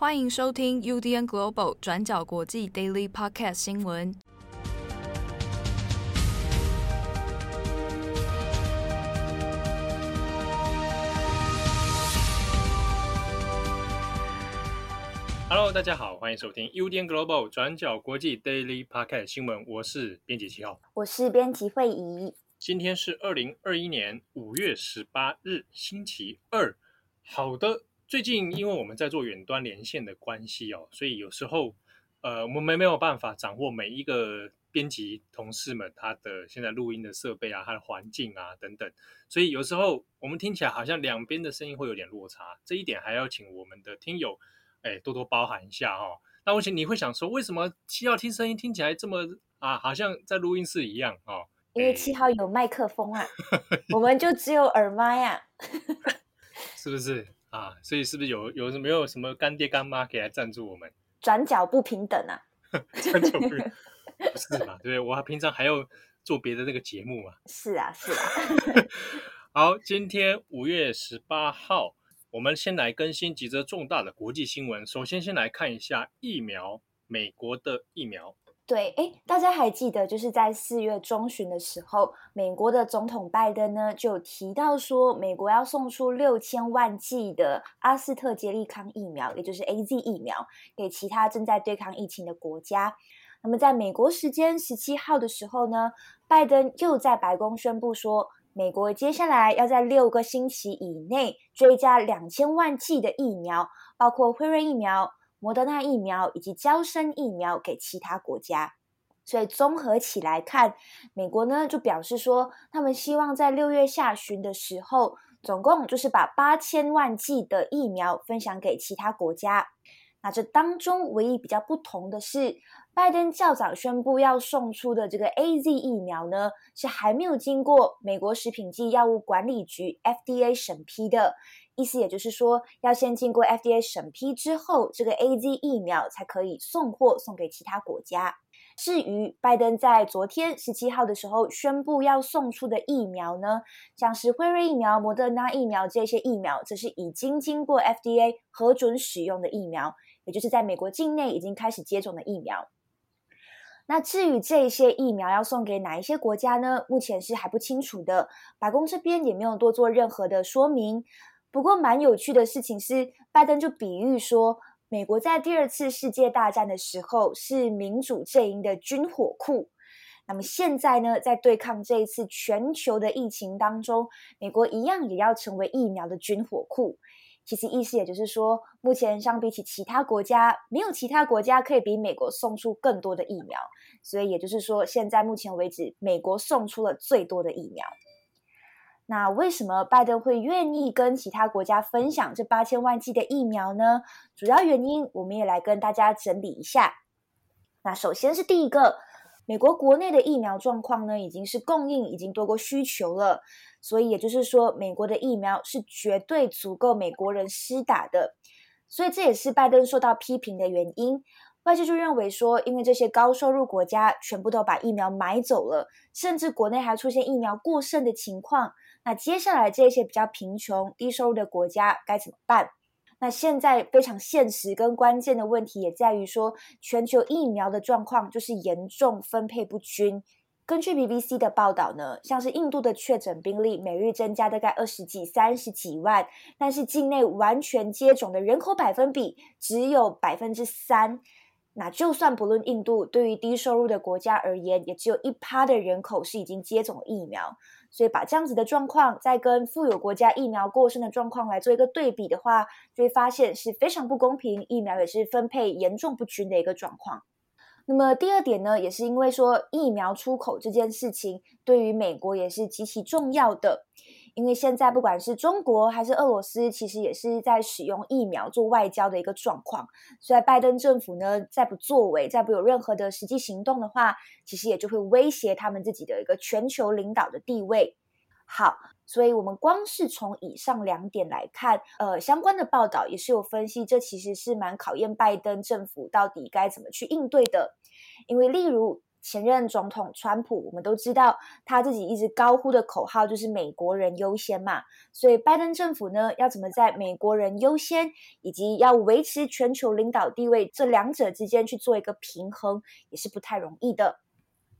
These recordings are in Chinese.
欢迎收听 UDN Global 转角国际 Daily Podcast 新闻。Hello，大家好，欢迎收听 UDN Global 转角国际 Daily Podcast 新闻。我是编辑七号，我是编辑慧仪。今天是二零二一年五月十八日，星期二。好的。最近因为我们在做远端连线的关系哦，所以有时候呃我们没没有办法掌握每一个编辑同事们他的现在录音的设备啊，他的环境啊等等，所以有时候我们听起来好像两边的声音会有点落差，这一点还要请我们的听友哎多多包涵一下哦。那我想你会想说，为什么七号听声音听起来这么啊，好像在录音室一样哦？因为七号有麦克风啊，我们就只有耳麦呀，是不是？啊，所以是不是有有没有什么干爹干妈可以来赞助我们？转角不平等啊！转角不平等不是嘛？对，我平常还要做别的那个节目嘛。是啊，是啊。好，今天五月十八号，我们先来更新几则重大的国际新闻。首先，先来看一下疫苗，美国的疫苗。对，哎，大家还记得，就是在四月中旬的时候，美国的总统拜登呢就提到说，美国要送出六千万剂的阿斯特捷利康疫苗，也就是 AZ 疫苗，给其他正在对抗疫情的国家。那么，在美国时间十七号的时候呢，拜登又在白宫宣布说，美国接下来要在六个星期以内追加两千万剂的疫苗，包括辉瑞疫苗。莫德纳疫苗以及交生疫苗给其他国家，所以综合起来看，美国呢就表示说，他们希望在六月下旬的时候，总共就是把八千万剂的疫苗分享给其他国家。那这当中唯一比较不同的是，拜登较早宣布要送出的这个 AZ 疫苗呢，是还没有经过美国食品及药物管理局 FDA 审批的。意思也就是说，要先经过 FDA 审批之后，这个 AZ 疫苗才可以送货送给其他国家。至于拜登在昨天十七号的时候宣布要送出的疫苗呢，像是辉瑞疫苗、莫德纳疫苗这些疫苗，则是已经经过 FDA 核准使用的疫苗，也就是在美国境内已经开始接种的疫苗。那至于这些疫苗要送给哪一些国家呢？目前是还不清楚的，白宫这边也没有多做任何的说明。不过，蛮有趣的事情是，拜登就比喻说，美国在第二次世界大战的时候是民主阵营的军火库。那么现在呢，在对抗这一次全球的疫情当中，美国一样也要成为疫苗的军火库。其实意思也就是说，目前相比起其他国家，没有其他国家可以比美国送出更多的疫苗。所以也就是说，现在目前为止，美国送出了最多的疫苗。那为什么拜登会愿意跟其他国家分享这八千万剂的疫苗呢？主要原因我们也来跟大家整理一下。那首先是第一个，美国国内的疫苗状况呢，已经是供应已经多过需求了，所以也就是说，美国的疫苗是绝对足够美国人施打的。所以这也是拜登受到批评的原因。外界就认为说，因为这些高收入国家全部都把疫苗买走了，甚至国内还出现疫苗过剩的情况。那接下来这些比较贫穷、低收入的国家该怎么办？那现在非常现实跟关键的问题也在于说，全球疫苗的状况就是严重分配不均。根据 BBC 的报道呢，像是印度的确诊病例每日增加大概二十几、三十几万，但是境内完全接种的人口百分比只有百分之三。那就算不论印度，对于低收入的国家而言，也只有一趴的人口是已经接种疫苗。所以把这样子的状况再跟富有国家疫苗过剩的状况来做一个对比的话，就会发现是非常不公平，疫苗也是分配严重不均的一个状况。那么第二点呢，也是因为说疫苗出口这件事情对于美国也是极其重要的。因为现在不管是中国还是俄罗斯，其实也是在使用疫苗做外交的一个状况。所以拜登政府呢，再不作为，再不有任何的实际行动的话，其实也就会威胁他们自己的一个全球领导的地位。好，所以我们光是从以上两点来看，呃，相关的报道也是有分析，这其实是蛮考验拜登政府到底该怎么去应对的。因为例如前任总统川普，我们都知道他自己一直高呼的口号就是“美国人优先”嘛。所以拜登政府呢，要怎么在“美国人优先”以及要维持全球领导地位这两者之间去做一个平衡，也是不太容易的。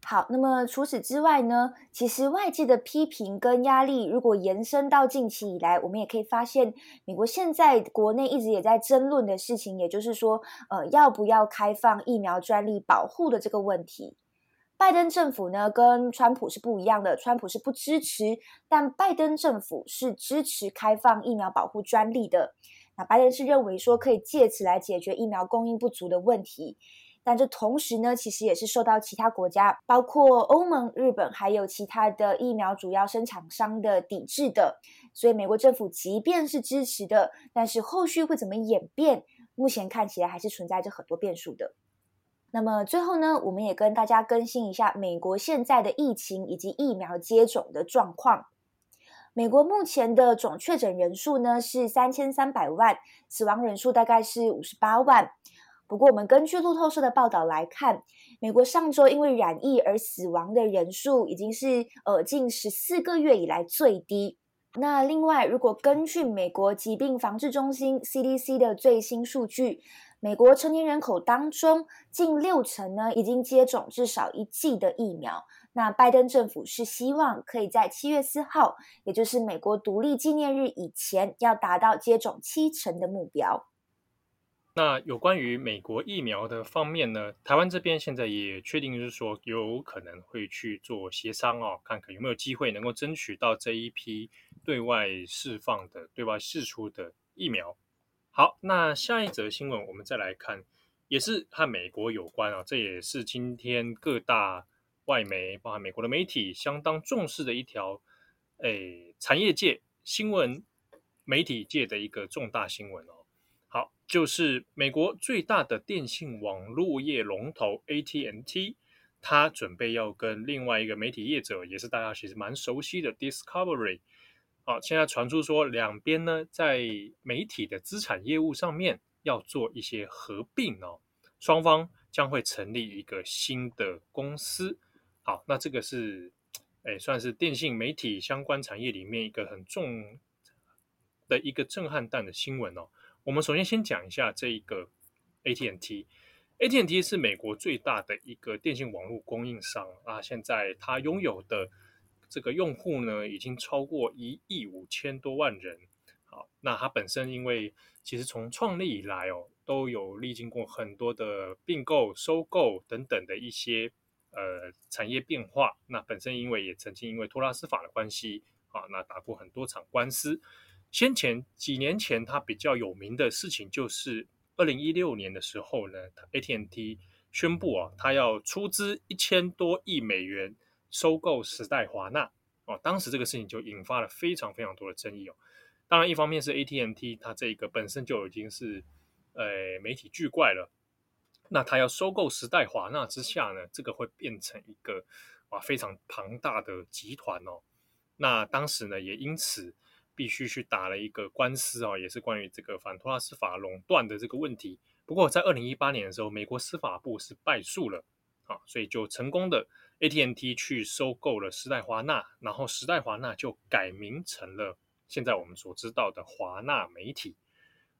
好，那么除此之外呢，其实外界的批评跟压力，如果延伸到近期以来，我们也可以发现，美国现在国内一直也在争论的事情，也就是说，呃，要不要开放疫苗专利保护的这个问题。拜登政府呢，跟川普是不一样的，川普是不支持，但拜登政府是支持开放疫苗保护专利的。那拜登是认为说，可以借此来解决疫苗供应不足的问题。但这同时呢，其实也是受到其他国家，包括欧盟、日本，还有其他的疫苗主要生产商的抵制的。所以，美国政府即便是支持的，但是后续会怎么演变，目前看起来还是存在着很多变数的。那么最后呢，我们也跟大家更新一下美国现在的疫情以及疫苗接种的状况。美国目前的总确诊人数呢是三千三百万，死亡人数大概是五十八万。不过，我们根据路透社的报道来看，美国上周因为染疫而死亡的人数已经是呃近十四个月以来最低。那另外，如果根据美国疾病防治中心 CDC 的最新数据，美国成年人口当中近六成呢已经接种至少一剂的疫苗。那拜登政府是希望可以在七月四号，也就是美国独立纪念日以前，要达到接种七成的目标。那有关于美国疫苗的方面呢，台湾这边现在也确定，是说有可能会去做协商哦，看看有没有机会能够争取到这一批对外释放的、对外释出的疫苗。好，那下一则新闻我们再来看，也是和美国有关啊，这也是今天各大外媒，包含美国的媒体相当重视的一条，诶，产业界新闻媒体界的一个重大新闻哦。好就是美国最大的电信网络业龙头 AT&T，它准备要跟另外一个媒体业者，也是大家其实蛮熟悉的 Discovery，啊，现在传出说两边呢在媒体的资产业务上面要做一些合并哦，双方将会成立一个新的公司。好，那这个是诶算是电信媒体相关产业里面一个很重的一个震撼弹的新闻哦。我们首先先讲一下这一个 AT&T，AT&T 是美国最大的一个电信网络供应商啊，现在它拥有的这个用户呢，已经超过一亿五千多万人。好，那它本身因为其实从创立以来哦，都有历经过很多的并购、收购等等的一些呃产业变化。那本身因为也曾经因为托拉斯法的关系啊，那打过很多场官司。先前几年前，它比较有名的事情就是二零一六年的时候呢，AT&T 宣布啊，它要出资一千多亿美元收购时代华纳哦。当时这个事情就引发了非常非常多的争议哦。当然，一方面是 AT&T 它这个本身就已经是呃媒体巨怪了，那它要收购时代华纳之下呢，这个会变成一个啊非常庞大的集团哦。那当时呢，也因此。必须去打了一个官司啊，也是关于这个反托拉斯法垄断的这个问题。不过在二零一八年的时候，美国司法部是败诉了啊，所以就成功的 AT&T 去收购了时代华纳，然后时代华纳就改名成了现在我们所知道的华纳媒体。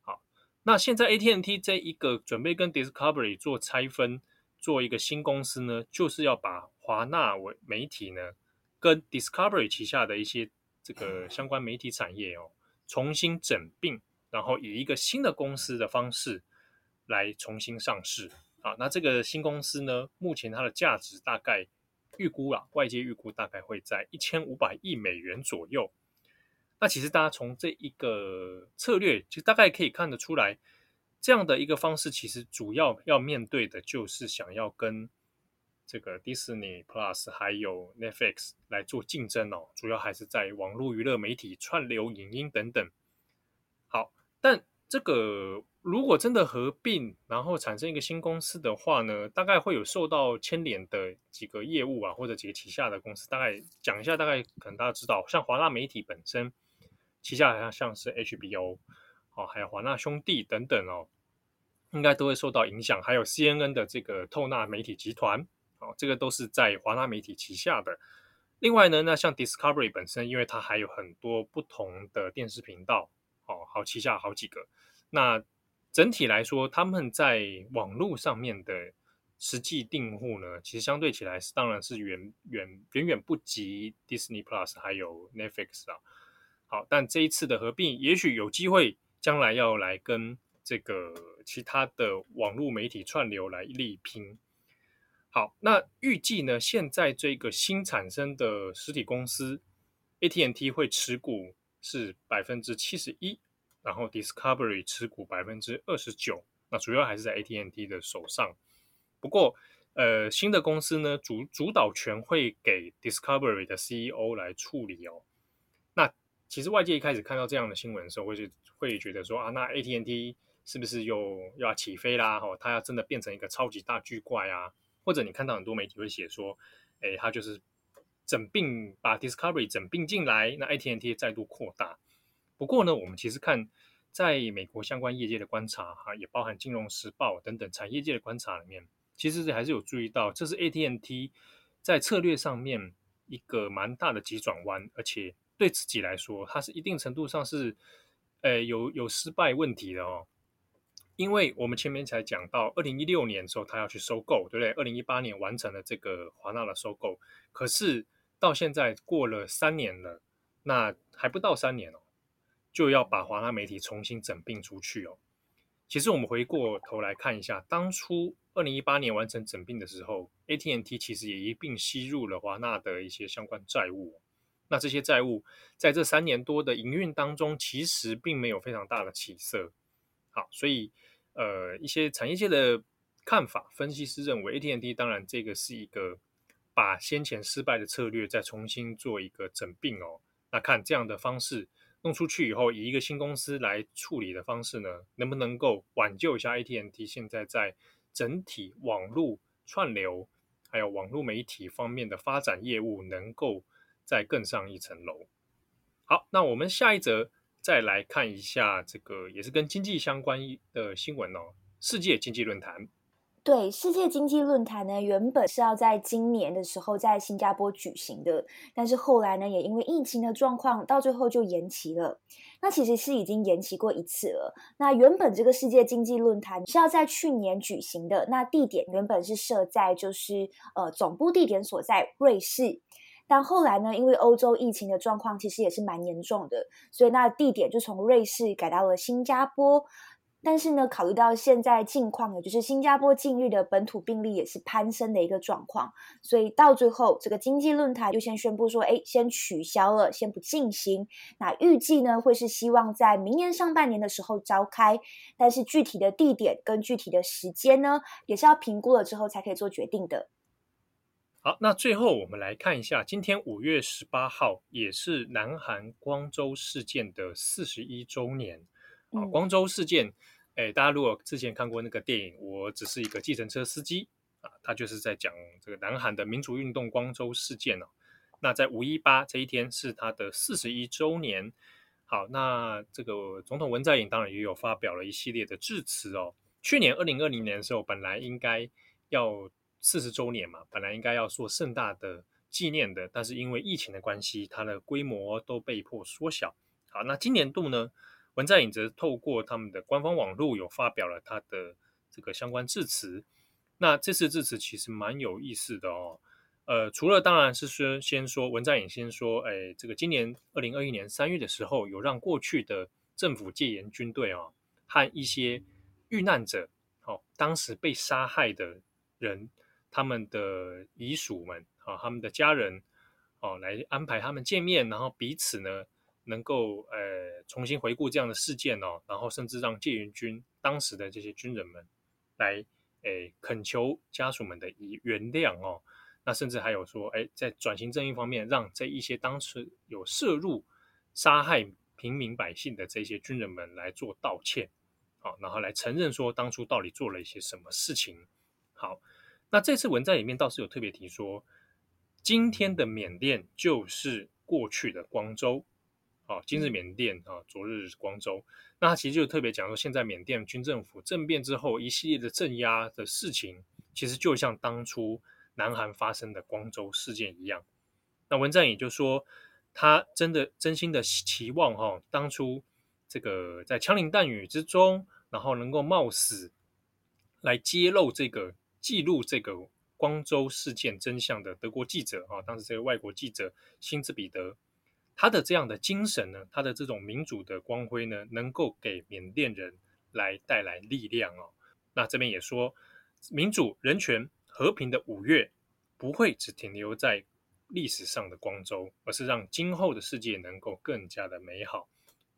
好，那现在 AT&T 这一个准备跟 Discovery 做拆分，做一个新公司呢，就是要把华纳为媒体呢跟 Discovery 旗下的一些。这个相关媒体产业哦，重新整并，然后以一个新的公司的方式来重新上市啊。那这个新公司呢，目前它的价值大概预估啊，外界预估大概会在一千五百亿美元左右。那其实大家从这一个策略，就大概可以看得出来，这样的一个方式，其实主要要面对的就是想要跟。这个 Disney Plus 还有 Netflix 来做竞争哦，主要还是在网络娱乐媒体、串流影音等等。好，但这个如果真的合并，然后产生一个新公司的话呢，大概会有受到牵连的几个业务啊，或者几个旗下的公司。大概讲一下，大概可能大家知道，像华纳媒体本身旗下好像像是 HBO 哦，还有华纳兄弟等等哦，应该都会受到影响。还有 CNN 的这个透纳媒体集团。哦，这个都是在华纳媒体旗下的。另外呢，那像 Discovery 本身，因为它还有很多不同的电视频道，哦，好旗下好几个。那整体来说，他们在网络上面的实际订户呢，其实相对起来是当然是远远远远不及 Disney Plus 还有 Netflix 啊。好，但这一次的合并，也许有机会将来要来跟这个其他的网络媒体串流来力拼。好，那预计呢，现在这个新产生的实体公司 AT&T 会持股是百分之七十一，然后 Discovery 持股百分之二十九，那主要还是在 AT&T 的手上。不过，呃，新的公司呢，主主导权会给 Discovery 的 CEO 来处理哦。那其实外界一开始看到这样的新闻的时候，会是会觉得说啊，那 AT&T 是不是又要起飞啦？哦，它要真的变成一个超级大巨怪啊？或者你看到很多媒体会写说，哎，他就是整并把 Discovery 整并进来，那 AT&T 再度扩大。不过呢，我们其实看在美国相关业界的观察，哈，也包含《金融时报》等等产业界的观察里面，其实还是有注意到，这是 AT&T 在策略上面一个蛮大的急转弯，而且对自己来说，它是一定程度上是，呃，有有失败问题的哦。因为我们前面才讲到，二零一六年的时候他要去收购，对不对？二零一八年完成了这个华纳的收购，可是到现在过了三年了，那还不到三年哦，就要把华纳媒体重新整并出去哦。其实我们回过头来看一下，当初二零一八年完成整并的时候，AT&T 其实也一并吸入了华纳的一些相关债务。那这些债务在这三年多的营运当中，其实并没有非常大的起色。好，所以。呃，一些产业界的看法，分析师认为，AT&T 当然这个是一个把先前失败的策略再重新做一个整并哦。那看这样的方式弄出去以后，以一个新公司来处理的方式呢，能不能够挽救一下 AT&T 现在在整体网络串流还有网络媒体方面的发展业务，能够再更上一层楼？好，那我们下一则。再来看一下这个也是跟经济相关的新闻哦。世界经济论坛，对，世界经济论坛呢，原本是要在今年的时候在新加坡举行的，但是后来呢，也因为疫情的状况，到最后就延期了。那其实是已经延期过一次了。那原本这个世界经济论坛是要在去年举行的，那地点原本是设在就是呃总部地点所在瑞士。但后来呢，因为欧洲疫情的状况其实也是蛮严重的，所以那地点就从瑞士改到了新加坡。但是呢，考虑到现在境况，也就是新加坡近日的本土病例也是攀升的一个状况，所以到最后这个经济论坛就先宣布说，哎，先取消了，先不进行。那预计呢，会是希望在明年上半年的时候召开，但是具体的地点跟具体的时间呢，也是要评估了之后才可以做决定的。好，那最后我们来看一下，今天五月十八号也是南韩光州事件的四十一周年。啊，光州事件，哎，大家如果之前看过那个电影，我只是一个计程车司机啊，他就是在讲这个南韩的民主运动光州事件哦。那在五一八这一天是他的四十一周年。好，那这个总统文在寅当然也有发表了一系列的致辞哦。去年二零二零年的时候，本来应该要。四十周年嘛，本来应该要做盛大的纪念的，但是因为疫情的关系，它的规模都被迫缩小。好，那今年度呢，文在寅则透过他们的官方网络有发表了他的这个相关致辞。那这次致辞其实蛮有意思的哦。呃，除了当然是说先说文在寅先说，哎，这个今年二零二一年三月的时候，有让过去的政府戒严军队啊和一些遇难者，哦，当时被杀害的人。他们的遗属们啊，他们的家人哦，来安排他们见面，然后彼此呢能够呃重新回顾这样的事件哦，然后甚至让戒严军当时的这些军人们来诶恳求家属们的原谅哦，那甚至还有说诶在转型正义方面，让这一些当时有涉入杀害平民百姓的这些军人们来做道歉，好，然后来承认说当初到底做了一些什么事情，好。那这次文在里面倒是有特别提说，今天的缅甸就是过去的光州，啊，今日缅甸啊，昨日光州。那他其实就特别讲说，现在缅甸军政府政变之后一系列的镇压的事情，其实就像当初南韩发生的光州事件一样。那文在寅就说，他真的真心的期望哈、哦，当初这个在枪林弹雨之中，然后能够冒死来揭露这个记录这个光州事件真相的德国记者啊，当时这个外国记者辛兹彼得，他的这样的精神呢，他的这种民主的光辉呢，能够给缅甸人来带来力量哦。那这边也说，民主、人权、和平的五月不会只停留在历史上的光州，而是让今后的世界能够更加的美好。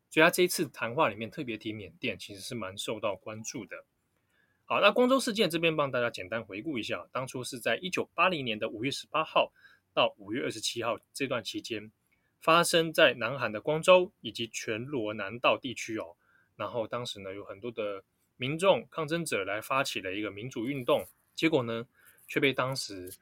所以他这一次谈话里面特别提缅甸，其实是蛮受到关注的。好，那光州事件这边帮大家简单回顾一下，当初是在一九八零年的五月十八号到五月二十七号这段期间，发生在南韩的光州以及全罗南道地区哦。然后当时呢，有很多的民众抗争者来发起了一个民主运动，结果呢，却被当时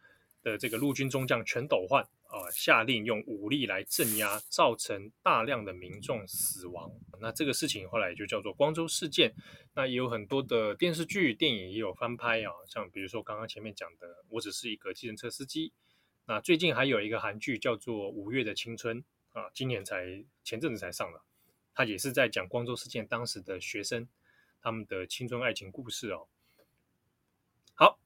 的这个陆军中将全斗焕啊下令用武力来镇压，造成大量的民众死亡。那这个事情后来就叫做光州事件。那也有很多的电视剧、电影也有翻拍啊，像比如说刚刚前面讲的《我只是一个计程车司机》。那最近还有一个韩剧叫做《五月的青春》啊，今年才前阵子才上了。他也是在讲光州事件当时的学生他们的青春爱情故事哦。好，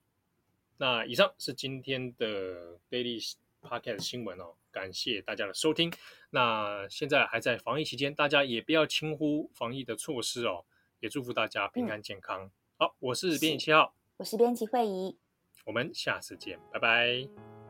那以上是今天的 Daily Podcast 新闻哦，感谢大家的收听。那现在还在防疫期间，大家也不要轻忽防疫的措施哦，也祝福大家平安健康。嗯、好，我是编辑七号，我是编辑慧仪，我们下次见，拜拜，